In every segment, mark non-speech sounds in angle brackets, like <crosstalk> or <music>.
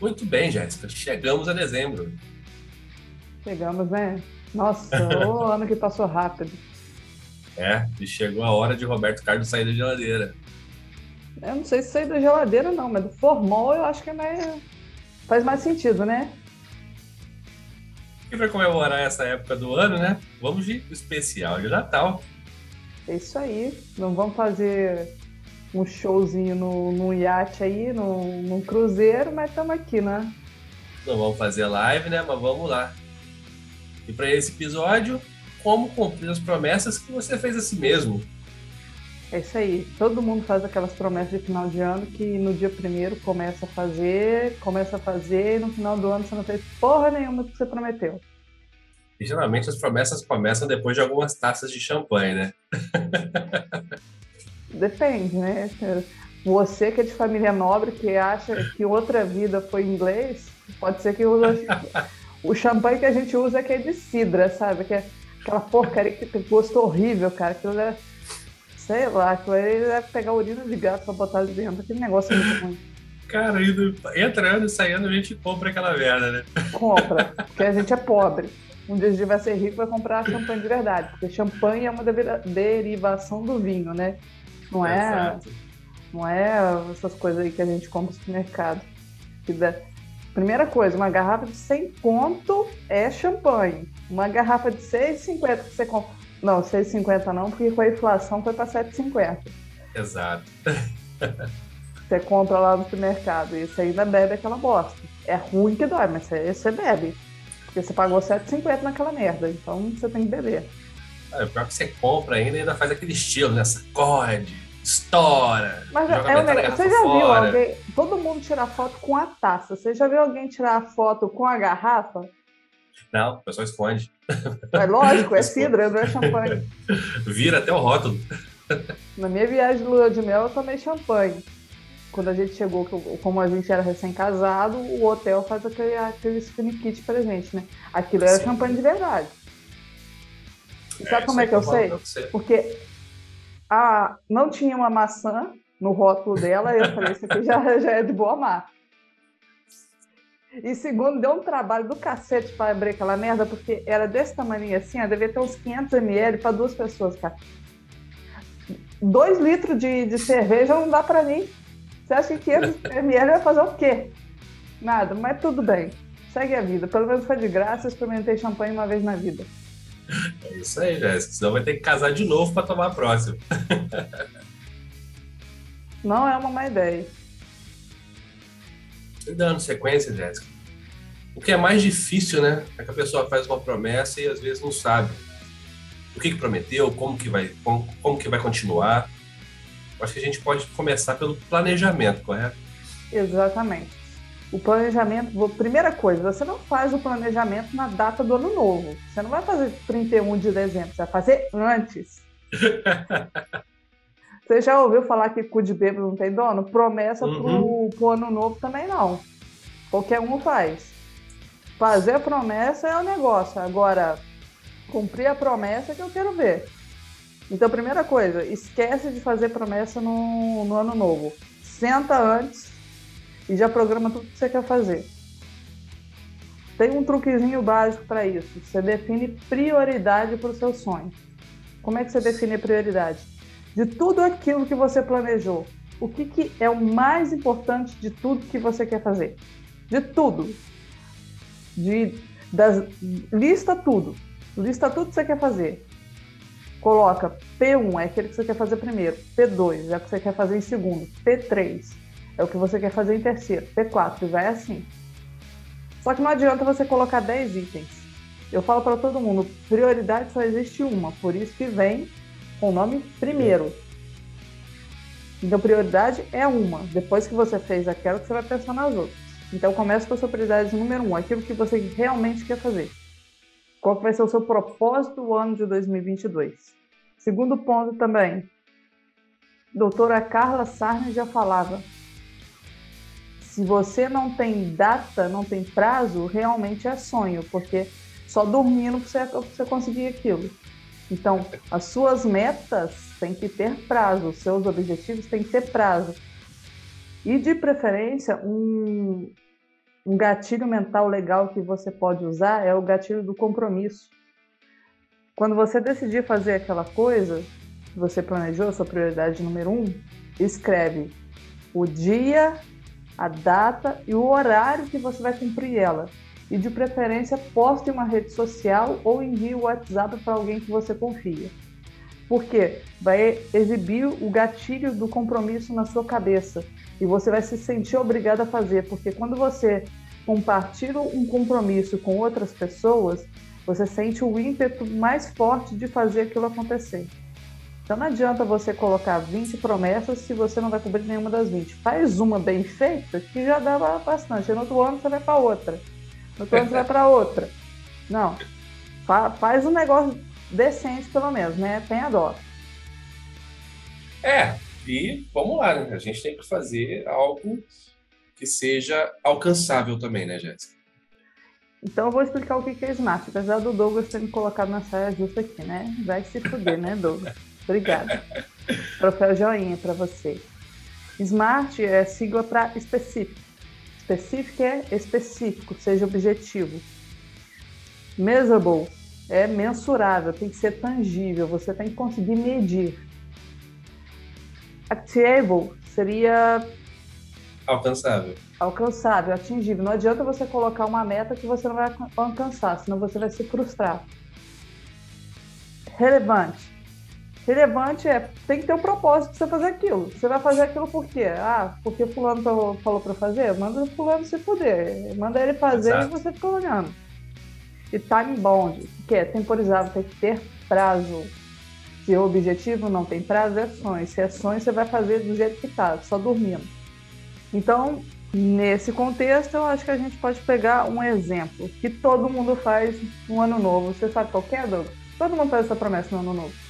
Muito bem, Jéssica. Chegamos a dezembro. Chegamos, né? Nossa, <laughs> o ano que passou rápido. É, e chegou a hora de Roberto Carlos sair da geladeira. Eu não sei se sair da geladeira, não, mas do formol eu acho que é mais... faz mais sentido, né? E para comemorar essa época do ano, né? Vamos de especial de Natal. É isso aí. Não vamos fazer um showzinho no, iate aí, no, num cruzeiro, mas estamos aqui, né? Não vamos fazer live, né? Mas vamos lá. E para esse episódio, como cumprir as promessas que você fez a si mesmo. É isso aí. Todo mundo faz aquelas promessas de final de ano que no dia primeiro começa a fazer, começa a fazer e no final do ano você não fez porra nenhuma do que você prometeu. E geralmente as promessas começam depois de algumas taças de champanhe, né? <laughs> Depende, né? Você que é de família nobre, que acha que outra vida foi inglês, pode ser que usa... o champanhe que a gente usa é que é de cidra, sabe? Que é aquela porcaria que tem gosto horrível, cara. Aquilo é, sei lá, aquilo aí deve pegar urina de gato pra botar ali dentro. Aquele negócio é muito ruim. Cara, indo, entrando e saindo, a gente compra aquela merda, né? Compra, porque a gente é pobre. Um dia a gente vai ser rico vai comprar champanhe de verdade, porque champanhe é uma derivação do vinho, né? Não é, Exato. não é essas coisas aí que a gente compra no supermercado. Que dá, Primeira coisa, uma garrafa de 100 conto é champanhe. Uma garrafa de 6,50 que você compra. Não, 6,50 não, porque com a inflação foi para 7,50. Exato. <laughs> você compra lá no supermercado e você ainda bebe aquela bosta. É ruim que dói, mas você, você bebe. Porque você pagou 7,50 naquela merda. Então você tem que beber. É, o pior que você compra ainda ainda faz aquele estilo, né? Sacode estoura. Mas é um negócio. Você já fora. viu alguém. Todo mundo tirar foto com a taça. Você já viu alguém tirar foto com a garrafa? Não, o pessoal esconde. É lógico, é <laughs> cidra, não é champanhe. Vira até o rótulo. Na minha viagem de lua de mel, eu tomei champanhe. Quando a gente chegou, como a gente era recém-casado, o hotel faz aquele, aquele spin kit pra gente, né? Aquilo era Sim. champanhe de verdade. E sabe é, como é que eu sei? Porque ah, não tinha uma maçã no rótulo dela, eu falei, isso aqui já, já é de boa marca. E segundo, deu um trabalho do cacete para abrir aquela merda, porque era desse tamanho assim, ó, devia ter uns 500 ml para duas pessoas, cara. Dois litros de, de cerveja não dá para mim. Você acha que 500 <laughs> ml vai fazer o quê? Nada, mas tudo bem. Segue a vida. Pelo menos foi de graça, experimentei champanhe uma vez na vida. É isso aí, Jéssica. Senão vai ter que casar de novo para tomar a próxima. <laughs> Não é uma má ideia. E dando sequência, Jéssica. O que é mais difícil, né? É que a pessoa faz uma promessa e às vezes não sabe o que, que prometeu, como que vai, como, como que vai continuar. Acho que a gente pode começar pelo planejamento, correto? Exatamente. O planejamento, primeira coisa, você não faz o planejamento na data do ano novo. Você não vai fazer 31 de dezembro, você vai fazer antes. <laughs> você já ouviu falar que cu de bêbado não tem dono? Promessa uhum. pro, pro ano novo também não. Qualquer um faz. Fazer a promessa é o um negócio. Agora, cumprir a promessa é que eu quero ver. Então, primeira coisa, esquece de fazer promessa no, no ano novo. Senta antes e já programa tudo que você quer fazer. Tem um truquezinho básico para isso. Você define prioridade para o seu sonho. Como é que você define prioridade? De tudo aquilo que você planejou, o que, que é o mais importante de tudo que você quer fazer? De tudo. De, das, lista tudo. Lista tudo que você quer fazer. Coloca P1 é aquele que você quer fazer primeiro, P2 é o que você quer fazer em segundo, P3 é o que você quer fazer em terceiro. P4, e vai assim. Só que não adianta você colocar 10 itens. Eu falo para todo mundo, prioridade só existe uma, por isso que vem com o nome primeiro. Então, prioridade é uma. Depois que você fez aquela, você vai pensar nas outras. Então, comece com a sua prioridade número um, aquilo que você realmente quer fazer. Qual vai ser o seu propósito do ano de 2022? Segundo ponto também, doutora Carla Sarnes já falava, se você não tem data, não tem prazo, realmente é sonho, porque só dormindo você, você conseguir aquilo. Então, as suas metas têm que ter prazo, os seus objetivos têm que ter prazo. E de preferência, um, um gatilho mental legal que você pode usar é o gatilho do compromisso. Quando você decidir fazer aquela coisa você planejou, sua prioridade número um, escreve o dia, a data e o horário que você vai cumprir ela. E de preferência, poste em uma rede social ou envie o WhatsApp para alguém que você confia. Porque vai exibir o gatilho do compromisso na sua cabeça e você vai se sentir obrigado a fazer, porque quando você compartilha um compromisso com outras pessoas, você sente o ímpeto mais forte de fazer aquilo acontecer. Então não adianta você colocar 20 promessas se você não vai cumprir nenhuma das 20. Faz uma bem feita que já dá bastante. No outro ano você vai para outra. No outro ano você vai para outra. Não. faz um negócio decente, pelo menos, né? Tenha dó. É, e vamos lá, né? A gente tem que fazer algo que seja alcançável também, né, Jéssica? Então eu vou explicar o que é Smart, apesar do Douglas ter me colocado na saia justa aqui, né? Vai se fuder, né, Douglas? <laughs> Obrigada. Troféu joinha para você. Smart é sigla para específico. Específico é específico, seja objetivo. Measurable é mensurável, tem que ser tangível, você tem que conseguir medir. Achievable seria alcançável. Alcançável, atingível. Não adianta você colocar uma meta que você não vai alcançar, senão você vai se frustrar. Relevante. Relevante é tem que ter um propósito para você fazer aquilo. Você vai fazer aquilo por quê? Ah, porque fulano falou para fazer? Manda o fulano se puder. Manda ele fazer Exato. e você fica olhando. E time bound, que é temporizável, tem que ter prazo. Se o objetivo não tem prazo, é ações. Se é ações, você vai fazer do jeito que está, só dormindo. Então, nesse contexto, eu acho que a gente pode pegar um exemplo que todo mundo faz no ano novo. Você sabe qual é, Douglas? Todo mundo faz essa promessa no ano novo.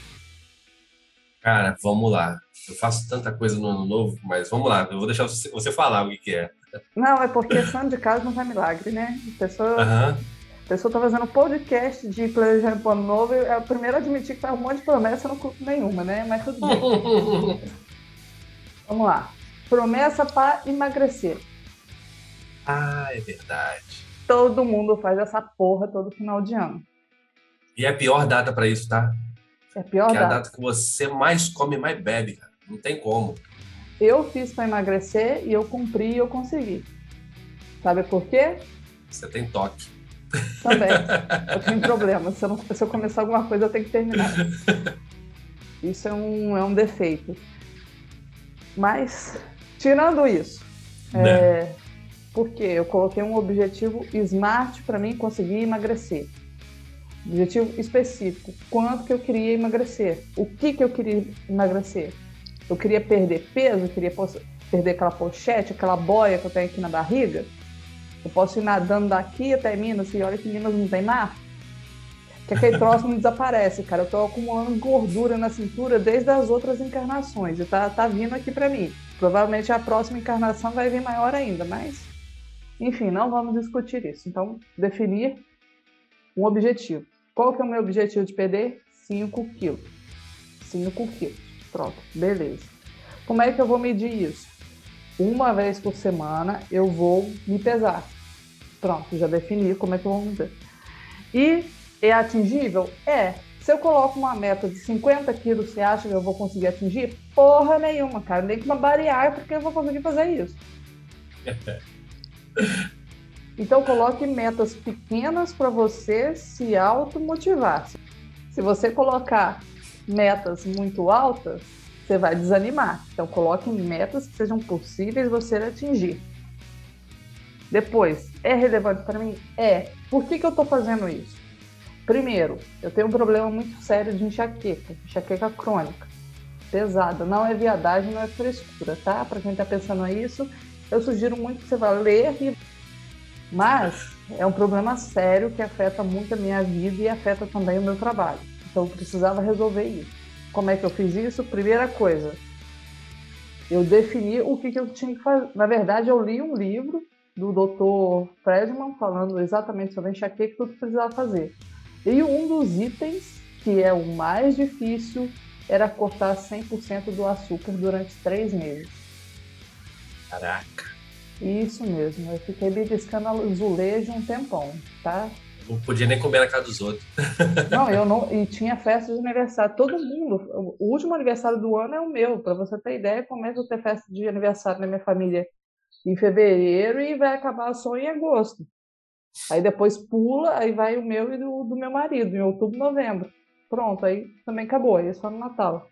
Cara, vamos lá. Eu faço tanta coisa no ano novo, mas vamos lá. Eu vou deixar você falar o que, é. Não, é porque santo de casa não faz milagre, né? A pessoa, uhum. a pessoa tá fazendo podcast de planejamento pro ano novo é o primeiro a admitir que faz um monte de promessa, não nenhuma, né? Mas tudo bem. <laughs> vamos lá. Promessa para emagrecer. Ah, é verdade. Todo mundo faz essa porra todo final de ano. E é a pior data para isso, tá? É a pior que data. é a data que você mais come, mais bebe, cara. Não tem como. Eu fiz para emagrecer e eu cumpri e eu consegui. Sabe por quê? Você tem toque. Também. <laughs> eu tenho problema. Se eu, não, se eu começar alguma coisa, eu tenho que terminar. Isso é um, é um defeito. Mas Tirando isso, né? é, porque eu coloquei um objetivo smart para mim conseguir emagrecer. Objetivo específico. Quanto que eu queria emagrecer? O que que eu queria emagrecer? Eu queria perder peso, eu queria perder aquela pochete, aquela boia que eu tenho aqui na barriga. Eu posso ir nadando daqui até Minas e olha que Minas não tem mar. Que aquele <laughs> troço não desaparece, cara. Eu tô acumulando gordura na cintura desde as outras encarnações e tá, tá vindo aqui para mim. Provavelmente a próxima encarnação vai vir maior ainda, mas enfim, não vamos discutir isso. Então, definir um objetivo. Qual que é o meu objetivo de perder? 5 quilos. 5 quilos. Pronto, beleza. Como é que eu vou medir isso? Uma vez por semana eu vou me pesar. Pronto, já defini como é que eu vou medir. E é atingível? É. Se eu coloco uma meta de 50 quilos, você acha que eu vou conseguir atingir? Porra nenhuma, cara. Nem que uma porque eu vou conseguir fazer isso. <laughs> Então coloque metas pequenas para você se automotivar. Se você colocar metas muito altas, você vai desanimar. Então coloque metas que sejam possíveis você atingir. Depois, é relevante para mim? É. Por que, que eu estou fazendo isso? Primeiro, eu tenho um problema muito sério de enxaqueca, enxaqueca crônica, pesada. Não é viadagem, não é frescura, tá? Para quem está pensando isso, eu sugiro muito que você vá ler e... Mas é um problema sério que afeta muito a minha vida e afeta também o meu trabalho. Então eu precisava resolver isso. Como é que eu fiz isso? Primeira coisa, eu defini o que, que eu tinha que fazer. Na verdade, eu li um livro do Dr. Fredman falando exatamente sobre enxaqueca e tudo que precisava fazer. E um dos itens, que é o mais difícil, era cortar 100% do açúcar durante três meses. Caraca! Isso mesmo, eu fiquei beliscando azulejo um tempão, tá? Não podia nem comer na casa dos outros. <laughs> Não, eu não. E tinha festa de aniversário. Todo mundo. O último aniversário do ano é o meu. Para você ter ideia, começa a ter festa de aniversário na minha família em fevereiro e vai acabar só em agosto. Aí depois pula, aí vai o meu e do, do meu marido, em outubro, novembro. Pronto, aí também acabou. Aí é só no Natal.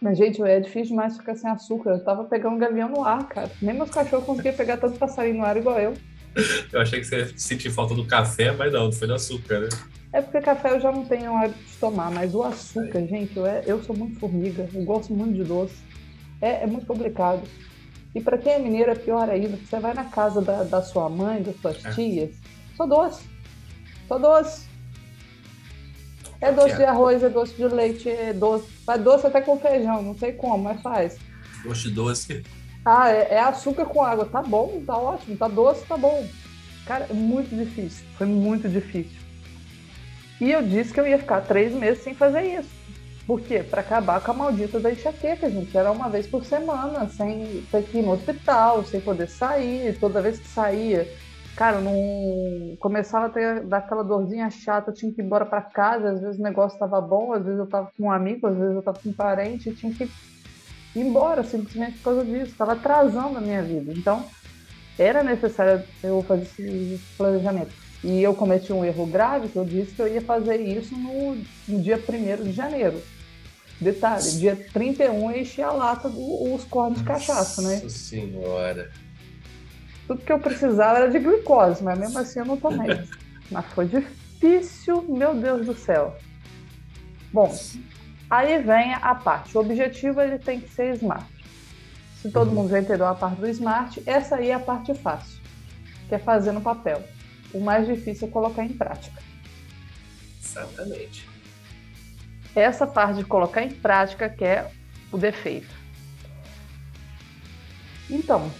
Mas, gente, é difícil demais ficar sem açúcar. Eu tava pegando gavião no ar, cara. Nem meus cachorros conseguiam pegar tanto passarinho no ar igual eu. Eu achei que você sentia falta do café, mas não, foi do açúcar, né? É porque café eu já não tenho hábito de tomar, mas o açúcar, é. gente, eu, é, eu sou muito formiga, eu gosto muito de doce. É, é muito complicado. E para quem é mineiro é pior ainda, porque você vai na casa da, da sua mãe, das suas é. tias, só doce. Só doce. É doce de arroz, é doce de leite, é doce. Faz doce até com feijão, não sei como, mas faz. Doce doce. Ah, é, é, açúcar com água. Tá bom, tá ótimo. Tá doce, tá bom. Cara, é muito difícil. Foi muito difícil. E eu disse que eu ia ficar três meses sem fazer isso. Por quê? Para acabar com a maldita da enxaqueca, gente. Era uma vez por semana, sem ter que ir no hospital, sem poder sair. Toda vez que saía, cara, não começava a ter daquela dorzinha chata, eu tinha que ir embora para casa, às vezes o negócio estava bom, às vezes eu estava com um amigo, às vezes eu estava com um parente, tinha que ir embora simplesmente por causa disso, estava atrasando a minha vida. Então, era necessário eu fazer esse planejamento. E eu cometi um erro grave, que eu disse que eu ia fazer isso no, no dia 1 de janeiro. Detalhe, dia 31 eu enchi a lata dos cornos de cachaça, né? Nossa senhora! Tudo que eu precisava era de glicose, mas mesmo assim eu não tomei. <laughs> mas foi difícil, meu Deus do céu. Bom, aí vem a parte. O objetivo ele tem que ser smart. Se todo uhum. mundo já entendeu a parte do smart, essa aí é a parte fácil, que é fazer no papel. O mais difícil é colocar em prática. Exatamente. Essa parte de colocar em prática que é o defeito. Então,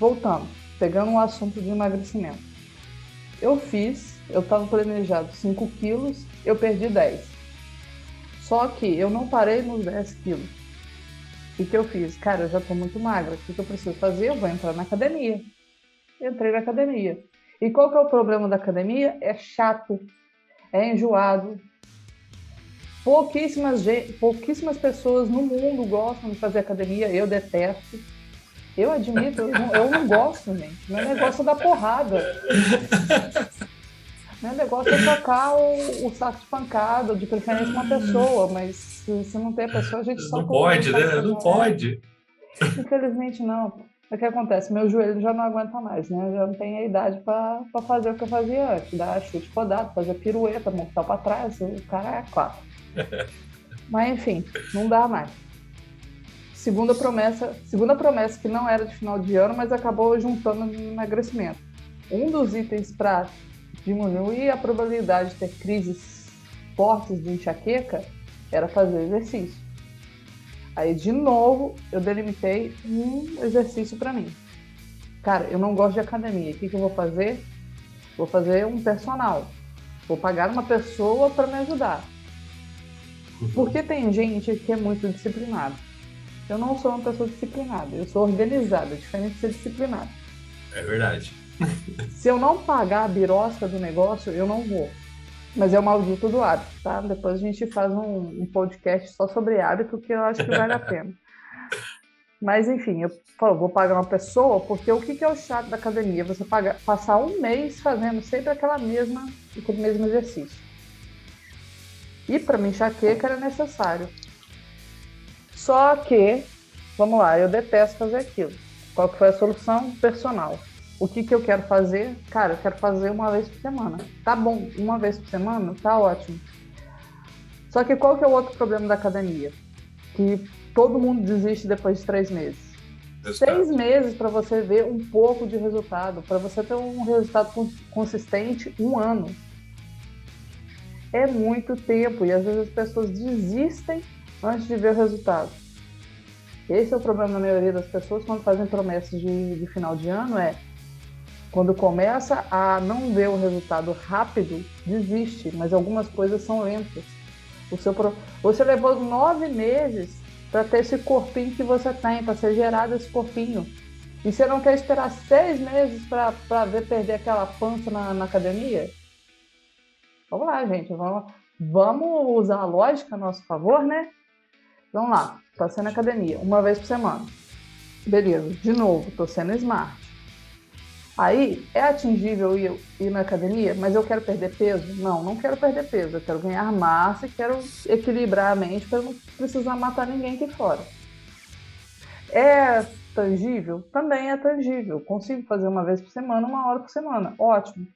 voltando pegando o assunto de emagrecimento. Eu fiz, eu estava planejado 5 quilos, eu perdi 10. Só que eu não parei nos 10 quilos. O que eu fiz? Cara, eu já estou muito magra. O que eu preciso fazer? Eu vou entrar na academia. Entrei na academia. E qual que é o problema da academia? É chato, é enjoado. Pouquíssimas, pouquíssimas pessoas no mundo gostam de fazer academia, eu detesto eu admito, eu não, eu não gosto, gente. Meu negócio é dar porrada. Meu negócio é tocar o, o saco de pancada, de preferência uma pessoa, mas se, se não tem a pessoa, a gente só. Não pode, né? Não pode. Infelizmente não. O que acontece? Meu joelho já não aguenta mais, né? Eu já não tenho a idade para fazer o que eu fazia antes, dar chute podado, fazer pirueta, montar para trás, o cara é quatro. <laughs> Mas enfim, não dá mais segunda promessa, segunda promessa que não era de final de ano, mas acabou juntando no emagrecimento. Um dos itens para diminuir a probabilidade de ter crises fortes de enxaqueca era fazer exercício. Aí, de novo, eu delimitei um exercício para mim. Cara, eu não gosto de academia. O que, que eu vou fazer? Vou fazer um personal. Vou pagar uma pessoa para me ajudar. Uhum. Porque tem gente que é muito disciplinada. Eu não sou uma pessoa disciplinada, eu sou organizada, diferente de ser disciplinada. É verdade. <laughs> Se eu não pagar a birosca do negócio, eu não vou. Mas é o maldito do hábito, tá? Depois a gente faz um, um podcast só sobre hábito, que eu acho que vale a <laughs> pena. Mas enfim, eu falo, vou pagar uma pessoa, porque o que, que é o chato da academia? Você paga, passar um mês fazendo sempre aquela mesma, aquele mesmo exercício. E para mim, enxaqueca era necessário. Só que, vamos lá, eu detesto fazer aquilo. Qual que foi a solução? Personal. O que, que eu quero fazer? Cara, eu quero fazer uma vez por semana. Tá bom, uma vez por semana? Tá ótimo. Só que qual que é o outro problema da academia? Que todo mundo desiste depois de três meses. Seis meses para você ver um pouco de resultado, para você ter um resultado consistente, um ano. É muito tempo e às vezes as pessoas desistem antes de ver o resultado. Esse é o problema da maioria das pessoas quando fazem promessas de, de final de ano, é quando começa a não ver o resultado rápido, desiste, mas algumas coisas são lentas. O seu, você levou nove meses para ter esse corpinho que você tem, para ser gerado esse corpinho. E você não quer esperar seis meses para ver perder aquela pança na, na academia? Vamos lá, gente. Vamos, vamos usar a lógica a nosso favor, né? Vamos lá. Passei na academia uma vez por semana. Beleza. De novo, tô sendo smart. Aí, é atingível ir, ir na academia, mas eu quero perder peso? Não, não quero perder peso. Eu quero ganhar massa e quero equilibrar a mente para não precisar matar ninguém aqui fora. É tangível? Também é tangível. Consigo fazer uma vez por semana, uma hora por semana. Ótimo.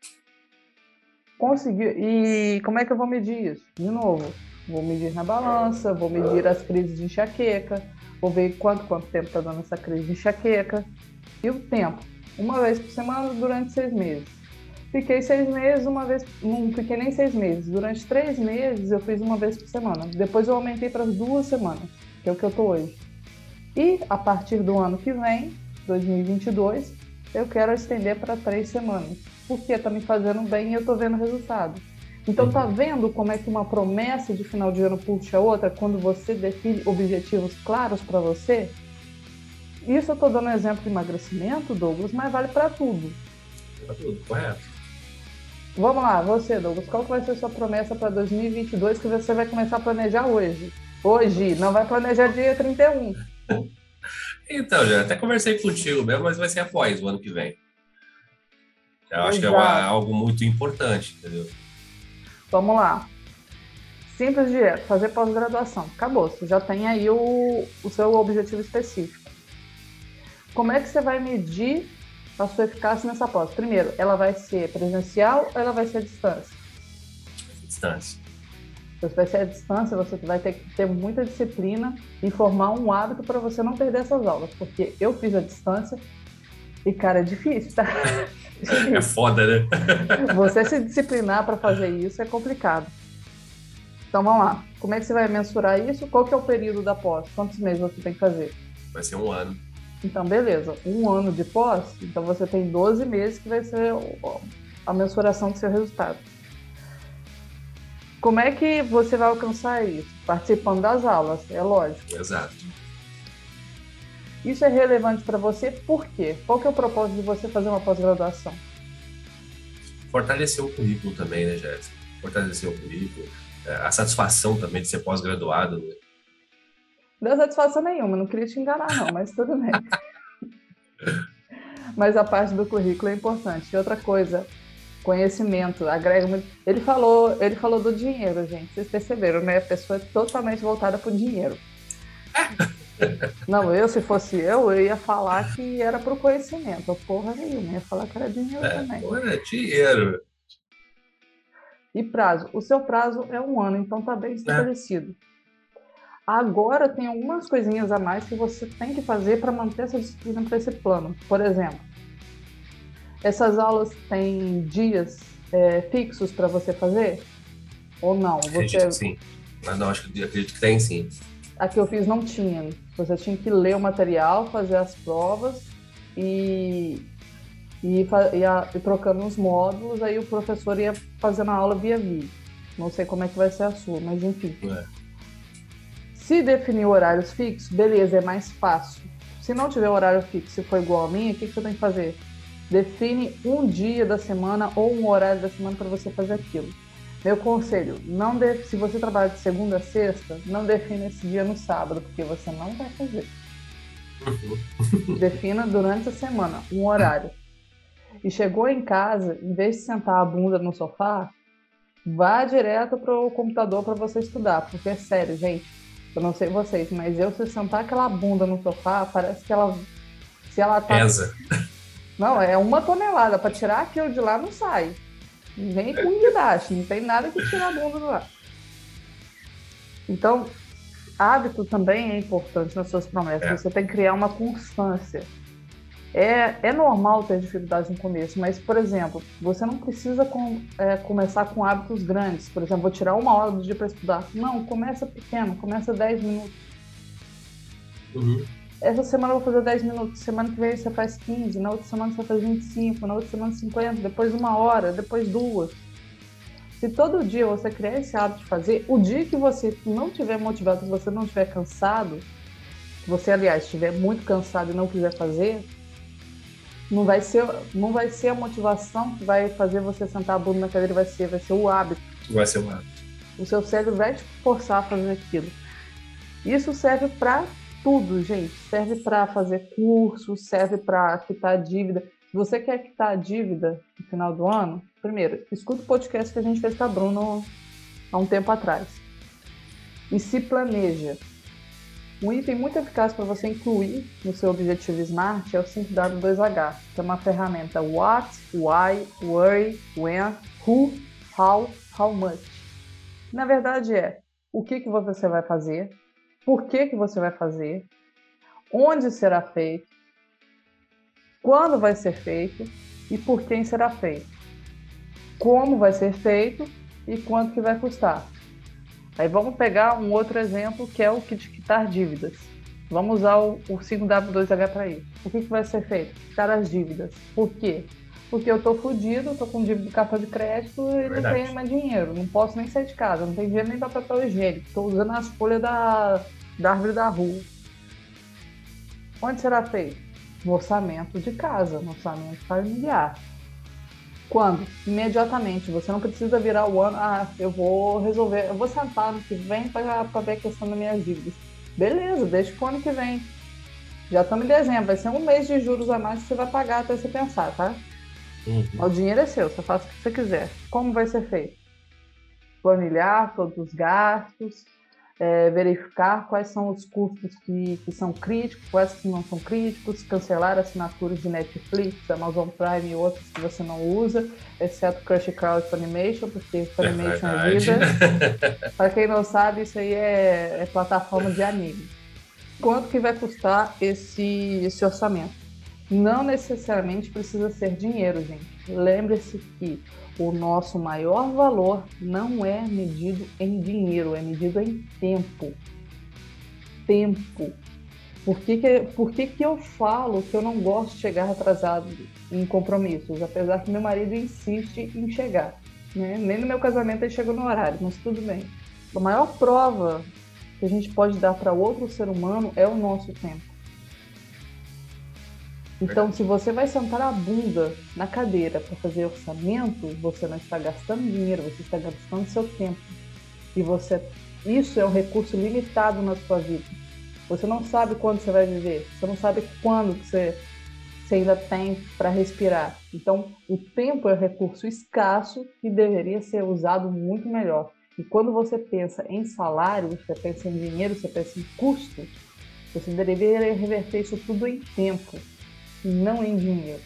Consegui. E como é que eu vou medir isso? De novo, vou medir na balança, vou medir as crises de enxaqueca, vou ver quanto, quanto tempo está dando essa crise de enxaqueca. E o tempo? Uma vez por semana durante seis meses. Fiquei seis meses, uma vez. Não fiquei nem seis meses. Durante três meses eu fiz uma vez por semana. Depois eu aumentei para duas semanas, que é o que eu estou hoje. E a partir do ano que vem, 2022, eu quero estender para três semanas, porque está me fazendo bem e eu estou vendo resultado. Então tá vendo como é que uma promessa de final de ano puxa a outra quando você define objetivos claros para você? Isso eu estou dando um exemplo de emagrecimento, Douglas, mas vale para tudo. Para tudo, correto. Vamos lá, você, Douglas, qual vai ser a sua promessa para 2022 que você vai começar a planejar hoje? Hoje, não vai planejar dia 31. <laughs> Então, já até conversei contigo mesmo, mas vai ser após o ano que vem. Eu acho que é uma, algo muito importante, entendeu? Vamos lá. Simples de fazer pós-graduação. Acabou, você já tem aí o, o seu objetivo específico. Como é que você vai medir a sua eficácia nessa pós? Primeiro, ela vai ser presencial ou ela vai ser à distância? Distância. Se vai ser à distância, você vai ter que ter muita disciplina e formar um hábito para você não perder essas aulas. Porque eu fiz a distância e, cara, é difícil, tá? <laughs> É foda, né? <laughs> Você se disciplinar para fazer isso é complicado. Então vamos lá. Como é que você vai mensurar isso? Qual que é o período da pós? Quantos meses você tem que fazer? Vai ser um ano. Então, beleza. Um ano de pós, então você tem 12 meses que vai ser a mensuração do seu resultado. Como é que você vai alcançar isso? Participando das aulas, é lógico. Exato. Isso é relevante para você por quê? Qual que é o propósito de você fazer uma pós-graduação? Fortalecer o currículo também, né, Jéssica? Fortalecer o currículo, é, a satisfação também de ser pós-graduado. Né? Não deu satisfação nenhuma, não queria te enganar não, mas tudo bem. <laughs> mas a parte do currículo é importante. E outra coisa, conhecimento, agrega muito. Ele falou, ele falou do dinheiro, gente. Vocês perceberam, né? A pessoa é totalmente voltada para o dinheiro. <laughs> Não, eu, se fosse eu, eu ia falar que era para o conhecimento. Porra nenhuma, ia falar que era dinheiro é, também. Porra, dinheiro. E prazo. O seu prazo é um ano, então tá bem estabelecido. É. Agora tem algumas coisinhas a mais que você tem que fazer para manter essa disciplina para esse plano. Por exemplo, essas aulas têm dias é, fixos para você fazer? Ou não? Acredito que sim. Mas não, acho que acredito que tem sim. A que eu fiz não tinha. Você tinha que ler o material, fazer as provas e, e, e, e trocando os módulos, aí o professor ia fazendo a aula via vídeo. Não sei como é que vai ser a sua, mas enfim. É. Se definir horários fixos, beleza, é mais fácil. Se não tiver horário fixo e for igual a mim, o que, que você tem que fazer? Define um dia da semana ou um horário da semana para você fazer aquilo. Meu conselho, não de... se você trabalha de segunda a sexta, não defina esse dia no sábado, porque você não vai fazer. Uhum. <laughs> Defina durante a semana um horário. E chegou em casa, em vez de sentar a bunda no sofá, vá direto para o computador para você estudar, porque é sério, gente. Eu não sei vocês, mas eu se sentar aquela bunda no sofá, parece que ela se ela tá Pesa. Não, é uma tonelada. Para tirar aquilo de lá não sai. Nem com guindaste, não tem nada que tirar a bunda do lá. Então, hábito também é importante nas suas promessas. É. Você tem que criar uma constância. É, é normal ter dificuldades no começo, mas, por exemplo, você não precisa com, é, começar com hábitos grandes. Por exemplo, vou tirar uma hora do dia para estudar. Não, começa pequeno, começa 10 minutos. Uhum essa semana eu vou fazer 10 minutos, semana que vem você faz 15, na outra semana você faz 25, na outra semana 50, depois uma hora, depois duas. Se todo dia você criar esse hábito de fazer, o dia que você não tiver motivado, se você não estiver cansado, se você, aliás, estiver muito cansado e não quiser fazer, Não vai ser, não vai ser a motivação que vai fazer você sentar a bunda na cadeira, vai ser, vai ser o hábito. Vai ser o hábito. O seu cérebro vai te forçar a fazer aquilo. Isso serve para tudo, gente. Serve para fazer curso, serve para quitar dívida. Se você quer quitar a dívida no final do ano, primeiro, escuta o podcast que a gente fez com a Bruno há um tempo atrás. E se planeja. Um item muito eficaz para você incluir no seu objetivo SMART é o 5W2H, que é uma ferramenta What, Why, Where, When, Who, How, How Much. Na verdade é o que, que você vai fazer, por que, que você vai fazer, onde será feito, quando vai ser feito e por quem será feito, como vai ser feito e quanto que vai custar. Aí vamos pegar um outro exemplo que é o de quitar dívidas. Vamos usar o, 5W2H para isso. O que, que vai ser feito? Quitar as dívidas. Por quê? Porque eu estou fodido, estou com dívida de cartão de crédito e Verdade. não tenho mais dinheiro. Não posso nem sair de casa, não tenho dinheiro nem para papel higiênico. Estou usando as folhas da, da árvore da rua. Onde será feito? No orçamento de casa, no orçamento familiar. Quando? Imediatamente. Você não precisa virar o ano. Ah, eu vou resolver. Eu vou sentar no que vem para ver a questão das minhas dívidas. Beleza, deixa pro ano que vem. Já estamos em dezembro. Vai ser um mês de juros a mais que você vai pagar até você pensar, tá? Uhum. O dinheiro é seu, você faz o que você quiser. Como vai ser feito? Planilhar todos os gastos, é, verificar quais são os custos que, que são críticos, quais que não são críticos, cancelar assinaturas de Netflix, Amazon Prime e outros que você não usa, exceto Crush Crowd Funimation, porque Funimation é, é vida. <laughs> Para quem não sabe, isso aí é, é plataforma de anime. Quanto que vai custar esse, esse orçamento? Não necessariamente precisa ser dinheiro, gente. Lembre-se que o nosso maior valor não é medido em dinheiro, é medido em tempo. Tempo. Por que, que, por que, que eu falo que eu não gosto de chegar atrasado em compromissos, apesar que meu marido insiste em chegar? Né? Nem no meu casamento ele chegou no horário, mas tudo bem. A maior prova que a gente pode dar para outro ser humano é o nosso tempo. Então, se você vai sentar a bunda na cadeira para fazer orçamento, você não está gastando dinheiro, você está gastando seu tempo. E você, isso é um recurso limitado na sua vida. Você não sabe quando você vai viver, você não sabe quando você, você ainda tem para respirar. Então, o tempo é um recurso escasso e deveria ser usado muito melhor. E quando você pensa em salário, você pensa em dinheiro, você pensa em custo, você deveria reverter isso tudo em tempo não em dinheiro.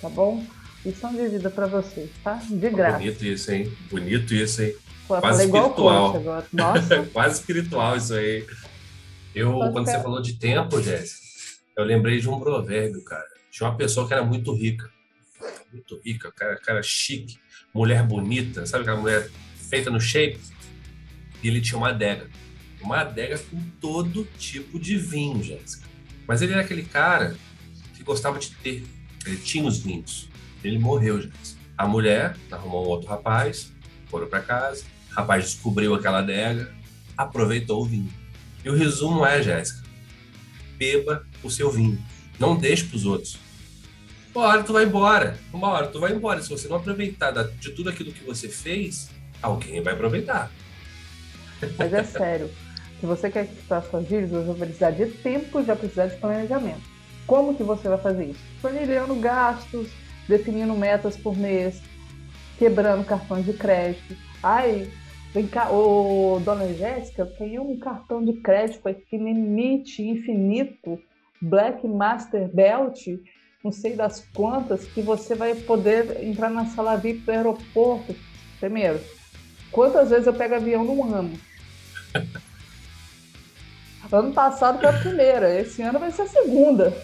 Tá bom? Lição de vida para vocês, tá? De graça. Bonito isso, hein? Bonito isso, hein? Pô, Quase espiritual. <laughs> Quase espiritual isso aí. Eu, Pode quando você falou de tempo, Jéssica, eu lembrei de um provérbio, cara. Tinha uma pessoa que era muito rica. Muito rica, cara, cara chique, mulher bonita, sabe aquela mulher feita no shape? E ele tinha uma adega. Uma adega com todo tipo de vinho, Jéssica. Mas ele era aquele cara gostava de ter. Ele tinha os vinhos. Ele morreu já. A mulher arrumou um outro rapaz, foram para casa. O rapaz descobriu aquela adega, aproveitou o vinho. E o resumo é, Jéssica: beba o seu vinho. Não deixe para os outros. Uma hora tu vai embora. Uma hora tu vai embora. Se você não aproveitar de tudo aquilo que você fez, alguém vai aproveitar. Mas é sério. Se você quer quitar suas dívidas, você vai precisar de tempo e vai precisar de planejamento. Como que você vai fazer isso? Planilhando gastos, definindo metas por mês, quebrando cartões de crédito. Ai, vem cá, ô, dona Jéssica, tem um cartão de crédito aqui limite infinito, Black Master Belt, não sei das quantas, que você vai poder entrar na sala VIP do aeroporto. Primeiro, quantas vezes eu pego avião num ano? <laughs> Ano passado foi a primeira, esse ano vai ser a segunda.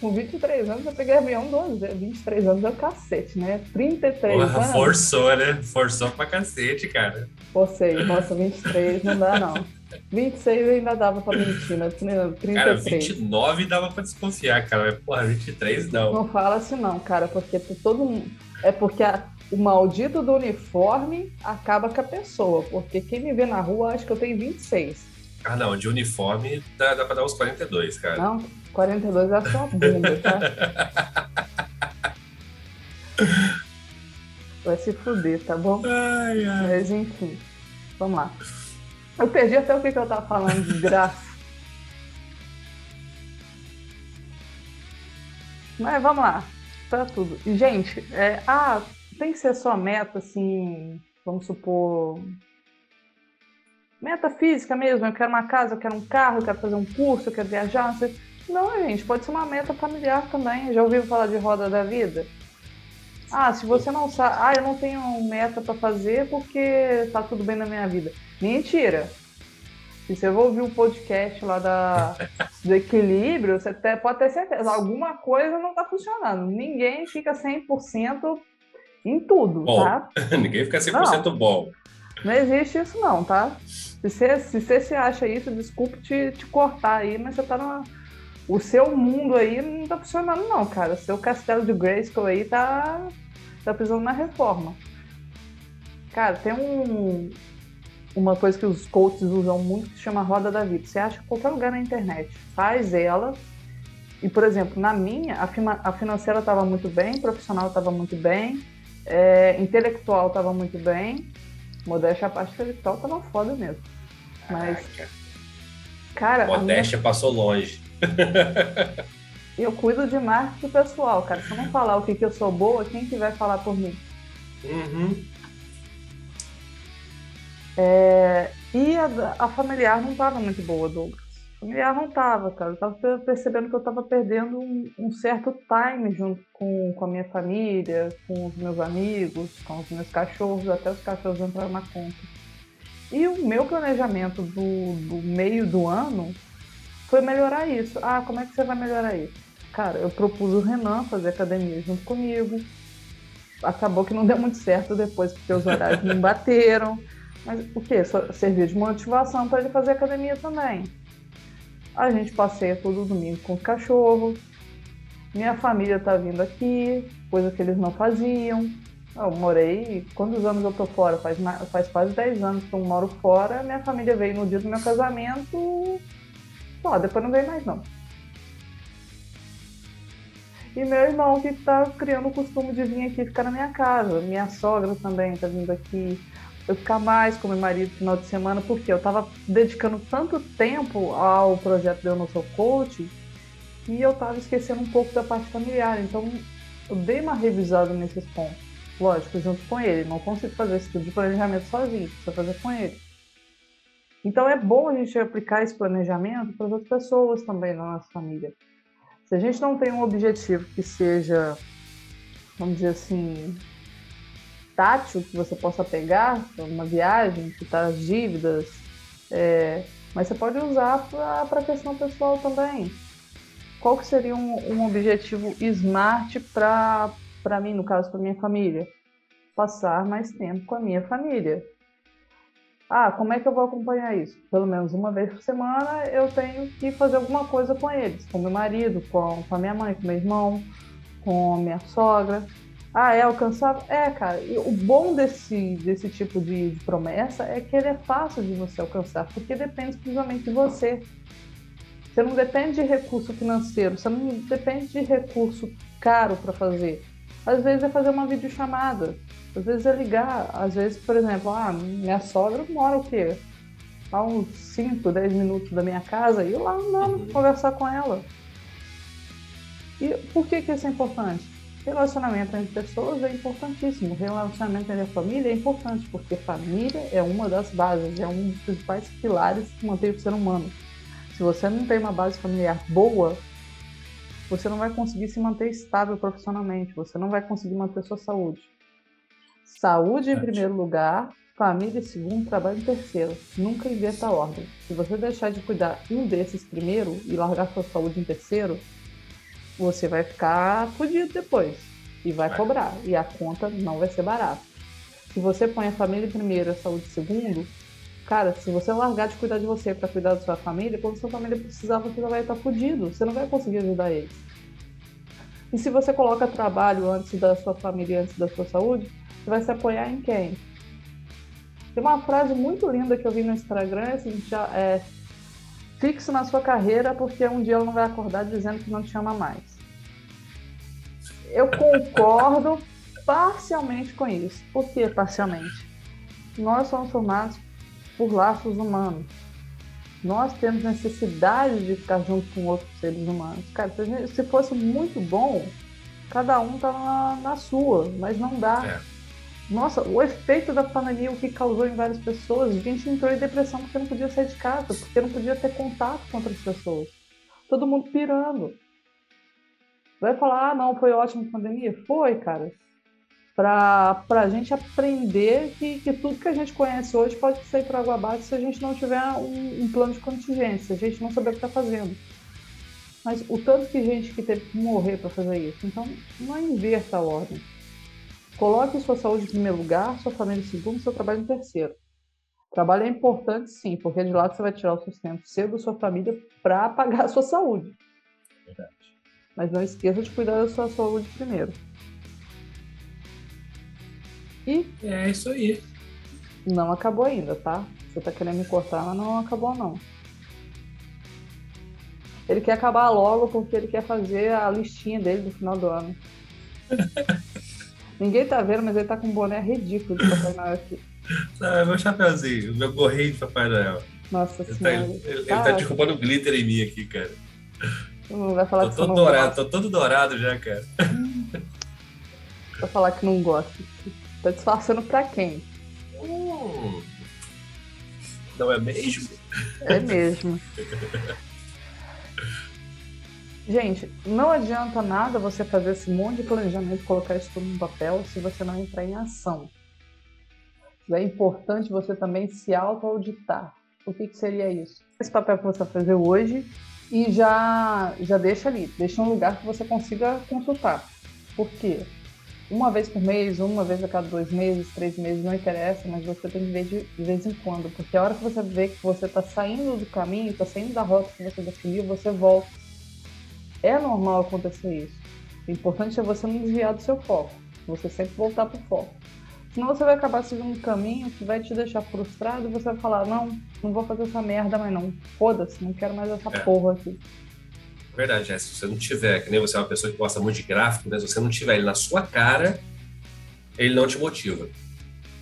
Com 23 anos eu peguei avião duas vezes. 23 anos é o cacete, né? 33 Porra, anos. Forçou, né? Forçou pra cacete, cara. Forcei. Nossa, 23 não dá, não. 26 ainda dava pra mentir, né? 33. Cara, 29 dava pra desconfiar, cara. Mas, porra, 23 não. Não fala assim, não, cara, porque todo mundo. É porque a... o maldito do uniforme acaba com a pessoa. Porque quem me vê na rua acha que eu tenho 26. Ah, não, de uniforme dá, dá pra dar uns 42, cara. Não, 42 é só bunda, tá? <laughs> Vai se fuder, tá bom? Ai, ai. Mas enfim, vamos lá. Eu perdi até o que, que eu tava falando de graça. Mas vamos lá, para tudo. Gente, é, ah, tem que ser só meta, assim, vamos supor. Meta física mesmo, eu quero uma casa, eu quero um carro, eu quero fazer um curso, eu quero viajar, não sei. Não, gente, pode ser uma meta familiar também. Já ouviu falar de roda da vida? Ah, se você não sabe, ah, eu não tenho meta para fazer porque tá tudo bem na minha vida. Mentira. Se você ouvir o podcast lá da, <laughs> do equilíbrio, você até, pode ter certeza, alguma coisa não tá funcionando. Ninguém fica 100% em tudo, bom. tá? <laughs> Ninguém fica 100% não. bom. Não existe isso não, tá? Se você, se se acha isso, desculpe te, te cortar aí, mas você tá numa o seu mundo aí não tá funcionando não, cara. O seu castelo de Grayskull aí tá, tá precisando na reforma. Cara, tem um, uma coisa que os coaches usam muito que chama roda da vida. Você acha qualquer lugar na internet, faz ela. E, por exemplo, na minha, a, fima, a financeira estava muito bem, profissional estava muito bem, é, intelectual estava muito bem, modéstia a parte intelectual estava foda mesmo. Mas, cara... Modéstia minha... passou longe. <laughs> eu cuido de marketing pessoal, cara. Se eu não falar o que, que eu sou boa, quem que vai falar por mim? Uhum. É, e a, a, familiar não estava muito boa, Douglas. A familiar não estava, cara. Eu estava percebendo que eu estava perdendo um, um, certo time junto com, com a minha família, com os meus amigos, com os meus cachorros, até os cachorros entraram na conta. E o meu planejamento do, do meio do ano foi melhorar isso. Ah, como é que você vai melhorar isso? Cara, eu propus o Renan fazer academia junto comigo. Acabou que não deu muito certo depois, porque os horários <laughs> não bateram. Mas o que? Serviu de motivação para ele fazer academia também. A gente passeia todo domingo com os cachorros. Minha família tá vindo aqui, coisa que eles não faziam. Eu morei. Quantos anos eu tô fora? Faz, faz quase 10 anos que eu moro fora. Minha família veio no dia do meu casamento Ó, depois não vem mais não. E meu irmão que tá criando o costume de vir aqui ficar na minha casa. Minha sogra também tá vindo aqui. Eu ficar mais com meu marido no final de semana, porque eu tava dedicando tanto tempo ao projeto de Eu Não Sou Coach que eu tava esquecendo um pouco da parte familiar. Então eu dei uma revisada nesses pontos. Lógico, junto com ele. Não consigo fazer esse tipo de planejamento sozinho, precisa fazer com ele. Então é bom a gente aplicar esse planejamento para as outras pessoas também na nossa família. Se a gente não tem um objetivo que seja, vamos dizer assim, tátil, que você possa pegar uma viagem, quitar as dívidas, é, mas você pode usar para a questão pessoal também. Qual que seria um, um objetivo smart para mim, no caso, para minha família? Passar mais tempo com a minha família ah, como é que eu vou acompanhar isso? Pelo menos uma vez por semana eu tenho que fazer alguma coisa com eles, com meu marido, com, com a minha mãe, com meu irmão, com minha sogra. Ah, é alcançável? É, cara. E o bom desse, desse tipo de, promessa é que ele é fácil de você alcançar, porque depende exclusivamente de você. Você não depende de recurso financeiro, você não depende de recurso caro para fazer. Às vezes é fazer uma videochamada, às vezes é ligar, às vezes, por exemplo, ah, minha sogra mora o quê? A uns 5, 10 minutos da minha casa e eu lá andando uhum. conversar com ela. E por que, que isso é importante? Relacionamento entre pessoas é importantíssimo. Relacionamento entre a família é importante, porque família é uma das bases, é um dos principais pilares que mantém o ser humano. Se você não tem uma base familiar boa, você não vai conseguir se manter estável profissionalmente, você não vai conseguir manter sua saúde. Saúde em primeiro lugar, família em segundo, trabalho em terceiro. Nunca inverta a ordem. Se você deixar de cuidar um desses primeiro e largar sua saúde em terceiro, você vai ficar fodido depois e vai cobrar. E a conta não vai ser barata. Se você põe a família primeiro e a saúde segundo, cara, se você largar de cuidar de você para cuidar da sua família, quando sua família precisar, você vai estar fodido. Você não vai conseguir ajudar eles. E se você coloca trabalho antes da sua família, antes da sua saúde, você vai se apoiar em quem? Tem uma frase muito linda que eu vi no Instagram, assim, já, é, fixe na sua carreira porque um dia ela não vai acordar dizendo que não te ama mais. Eu concordo parcialmente com isso. Por que parcialmente? Nós somos formados por laços humanos. Nós temos necessidade de ficar junto com outros seres humanos. Cara, se fosse muito bom, cada um tá na, na sua, mas não dá. É. Nossa, o efeito da pandemia, o que causou em várias pessoas, gente entrou em depressão porque não podia sair de casa, porque não podia ter contato com outras pessoas. Todo mundo pirando. Vai falar, ah, não, foi ótimo a pandemia? Foi, cara. Pra, pra gente aprender que, que tudo que a gente conhece hoje pode sair por água abaixo se a gente não tiver um, um plano de contingência, se a gente não saber o que está fazendo. Mas o tanto de gente que teve que morrer para fazer isso. Então, não inverta a ordem. Coloque sua saúde em primeiro lugar, sua família em segundo, seu trabalho em terceiro. Trabalho é importante, sim, porque de lá você vai tirar o sustento seu da sua família para <laughs> pagar a sua saúde. Verdade. Mas não esqueça de cuidar da sua saúde primeiro. E. É isso aí. Não acabou ainda, tá? Você tá querendo me cortar, mas não acabou, não. Ele quer acabar logo porque ele quer fazer a listinha dele do final do ano. <laughs> Ninguém tá vendo, mas ele tá com um boné ridículo de Papai Noel aqui. Não, é meu chapéuzinho, meu gorrinho de Papai Noel. Nossa ele tá senhora. Tá, ele, ele tá, derrubando glitter em mim aqui, cara. Não vai falar tô que todo dourado, Tô todo dourado já, cara. Vai falar que não gosta. Tá disfarçando pra quem? Hum, não é mesmo? É mesmo. <laughs> Gente, não adianta nada você fazer esse monte de planejamento, colocar isso tudo no papel, se você não entrar em ação. É importante você também se auto-auditar. O que, que seria isso? Esse papel que você vai fazer hoje e já, já deixa ali, deixa um lugar que você consiga consultar. Por quê? Uma vez por mês, uma vez a cada dois meses, três meses, não interessa, mas você tem que ver de, de vez em quando. Porque a hora que você vê que você está saindo do caminho, está saindo da rota que você definiu, você volta é normal acontecer isso. O importante é você não desviar do seu foco. Você sempre voltar para o foco. Senão você vai acabar seguindo um caminho que vai te deixar frustrado e você vai falar, não, não vou fazer essa merda mais não. Foda-se, não quero mais essa é. porra aqui. Verdade, é. Se você não tiver, que nem você é uma pessoa que gosta muito de gráfico, né? Se você não tiver ele na sua cara, ele não te motiva.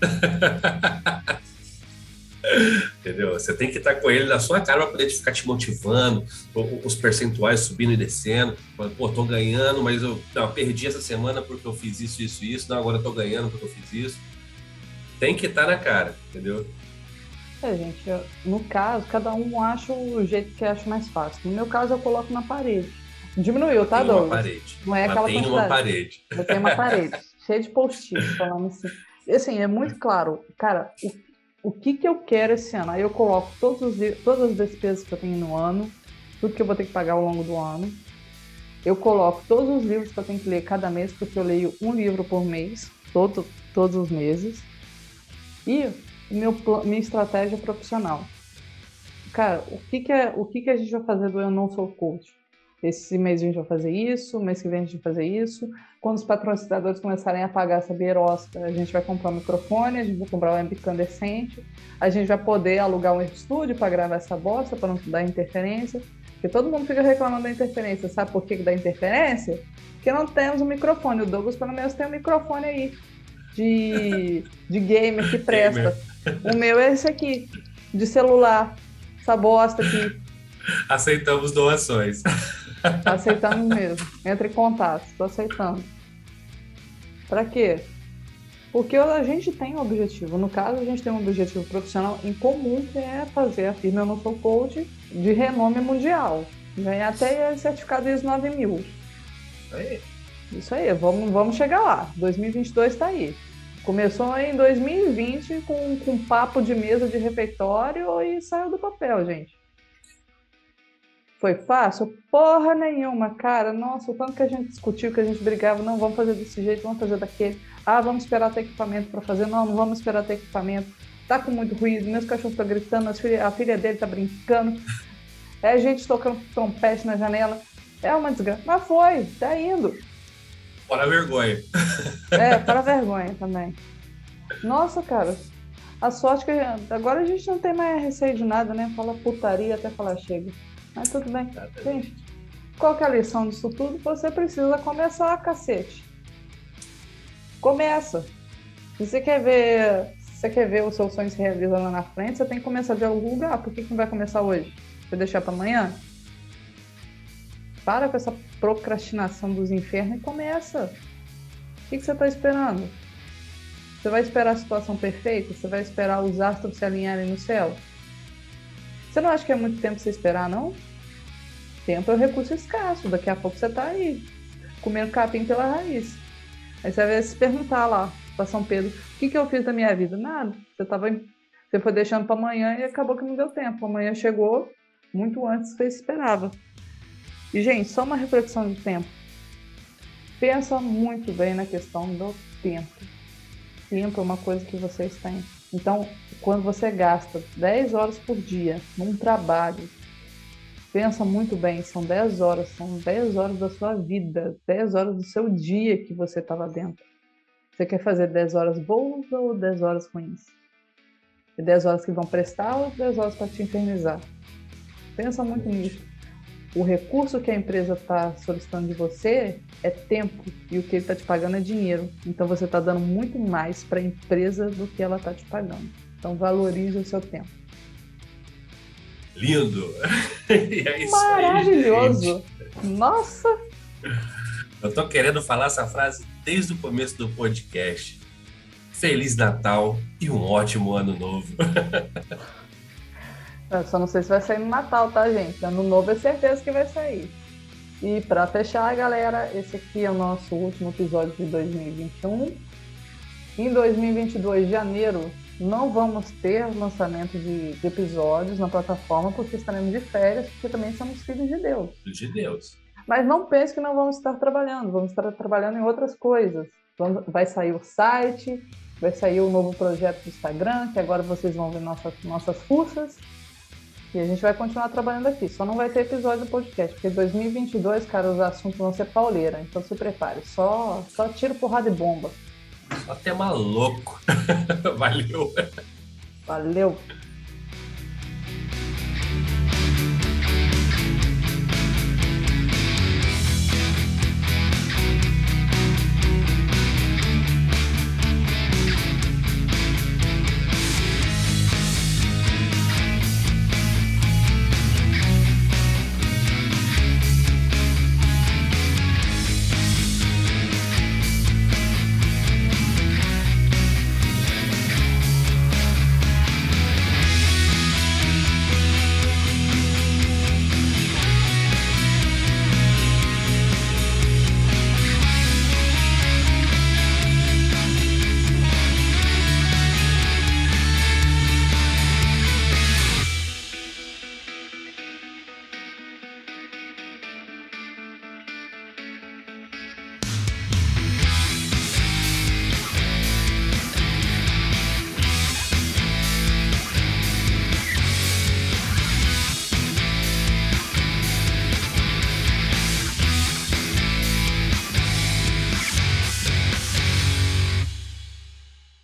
<laughs> Entendeu? Você tem que estar com ele na sua cara para poder ficar te motivando, os percentuais subindo e descendo. Pô, tô ganhando, mas eu não, perdi essa semana porque eu fiz isso, isso, isso. Não, agora eu tô ganhando porque eu fiz isso. Tem que estar na cara, entendeu? É, gente, no caso, cada um acha o jeito que acha mais fácil. No meu caso, eu coloco na parede. Diminuiu, tá, Douglas? Uma parede. Não é aquela tem uma parede. Eu tenho uma <laughs> parede, cheia de post-it, falando assim. Assim, é muito claro. Cara, o o que, que eu quero esse ano. Aí eu coloco todos os, todas as despesas que eu tenho no ano, tudo que eu vou ter que pagar ao longo do ano. Eu coloco todos os livros que eu tenho que ler cada mês, porque eu leio um livro por mês, todo, todos os meses. E meu, minha estratégia profissional. Cara, o que, que, é, o que, que a gente vai fazer do Eu Não Sou Coach? Esse mês a gente vai fazer isso, mês que vem a gente vai fazer isso. Quando os patrocinadores começarem a pagar essa beirosca, a gente vai comprar um microfone, a gente vai comprar um webcam decente, a gente vai poder alugar um estúdio para gravar essa bosta, para não dar interferência. Porque todo mundo fica reclamando da interferência. Sabe por que dá interferência? Porque não temos um microfone. O Douglas, pelo menos, tem um microfone aí de, de gamer que presta. O meu é esse aqui, de celular. Essa bosta aqui. Aceitamos doações. Tá aceitando mesmo. Entre em contato, estou aceitando. Para quê? Porque a gente tem um objetivo. No caso, a gente tem um objetivo profissional em comum, que é fazer a firma Eu Não Sou Coach de renome mundial. Ganhar até certificado ISO 9000. Aí. Isso aí, vamos, vamos chegar lá. 2022 está aí. Começou em 2020 com, com papo de mesa de refeitório e saiu do papel, gente. Foi fácil? Porra nenhuma, cara. Nossa, o tanto que a gente discutiu, que a gente brigava, não, vamos fazer desse jeito, vamos fazer daquele. Ah, vamos esperar ter equipamento para fazer. Não, não vamos esperar ter equipamento. Tá com muito ruído, meus cachorros estão gritando, filha, a filha dele tá brincando. É gente tocando trompete na janela. É uma desgraça. Mas foi, tá indo. Para vergonha. É, para vergonha também. Nossa, cara. A sorte que agora a gente não tem mais receio de nada, né? Fala putaria até falar chega. Mas tudo bem. Gente, qual que é a lição disso tudo? Você precisa começar, cacete. Começa. Se você quer ver, se você quer ver o seu sonho se realizando lá na frente, você tem que começar de algum lugar. Por que, que não vai começar hoje? Vai deixar para amanhã? Para com essa procrastinação dos infernos e começa. O que, que você está esperando? Você vai esperar a situação perfeita? Você vai esperar os astros se alinharem no céu? Você não acha que é muito tempo você esperar, não? Tempo é um recurso escasso. Daqui a pouco você está aí, comendo capim pela raiz. Aí você vai se perguntar lá para São Pedro: o que, que eu fiz da minha vida? Nada. Você, tava, você foi deixando para amanhã e acabou que não deu tempo. Amanhã chegou muito antes do que você esperava. E, gente, só uma reflexão de tempo. Pensa muito bem na questão do tempo tempo é uma coisa que vocês têm. Então, quando você gasta 10 horas por dia num trabalho, pensa muito bem, são 10 horas, são 10 horas da sua vida, 10 horas do seu dia que você está lá dentro. Você quer fazer 10 horas boas ou 10 horas ruins? E 10 horas que vão prestar ou 10 horas para te infernizar? Pensa muito nisso o recurso que a empresa está solicitando de você é tempo e o que ele está te pagando é dinheiro. Então você está dando muito mais para a empresa do que ela está te pagando. Então valorize o seu tempo. Lindo! <laughs> é Maravilhoso! Aí, Nossa! Eu tô querendo falar essa frase desde o começo do podcast. Feliz Natal e um ótimo ano novo. <laughs> Eu só não sei se vai sair no Natal, tá, gente? Ano novo é certeza que vai sair. E para fechar, galera, esse aqui é o nosso último episódio de 2021. Em 2022, de janeiro, não vamos ter lançamento de, de episódios na plataforma porque estaremos de férias, porque também somos filhos de Deus. Filhos de Deus. Mas não pense que não vamos estar trabalhando, vamos estar trabalhando em outras coisas. Vamos, vai sair o site, vai sair o novo projeto do Instagram, que agora vocês vão ver nossas, nossas fuças. E a gente vai continuar trabalhando aqui. Só não vai ter episódio do podcast, porque 2022, cara, os assuntos vão ser pauleira. Então se prepare. Só, só tiro, porrada e bomba. Só tema louco. <laughs> Valeu. Valeu.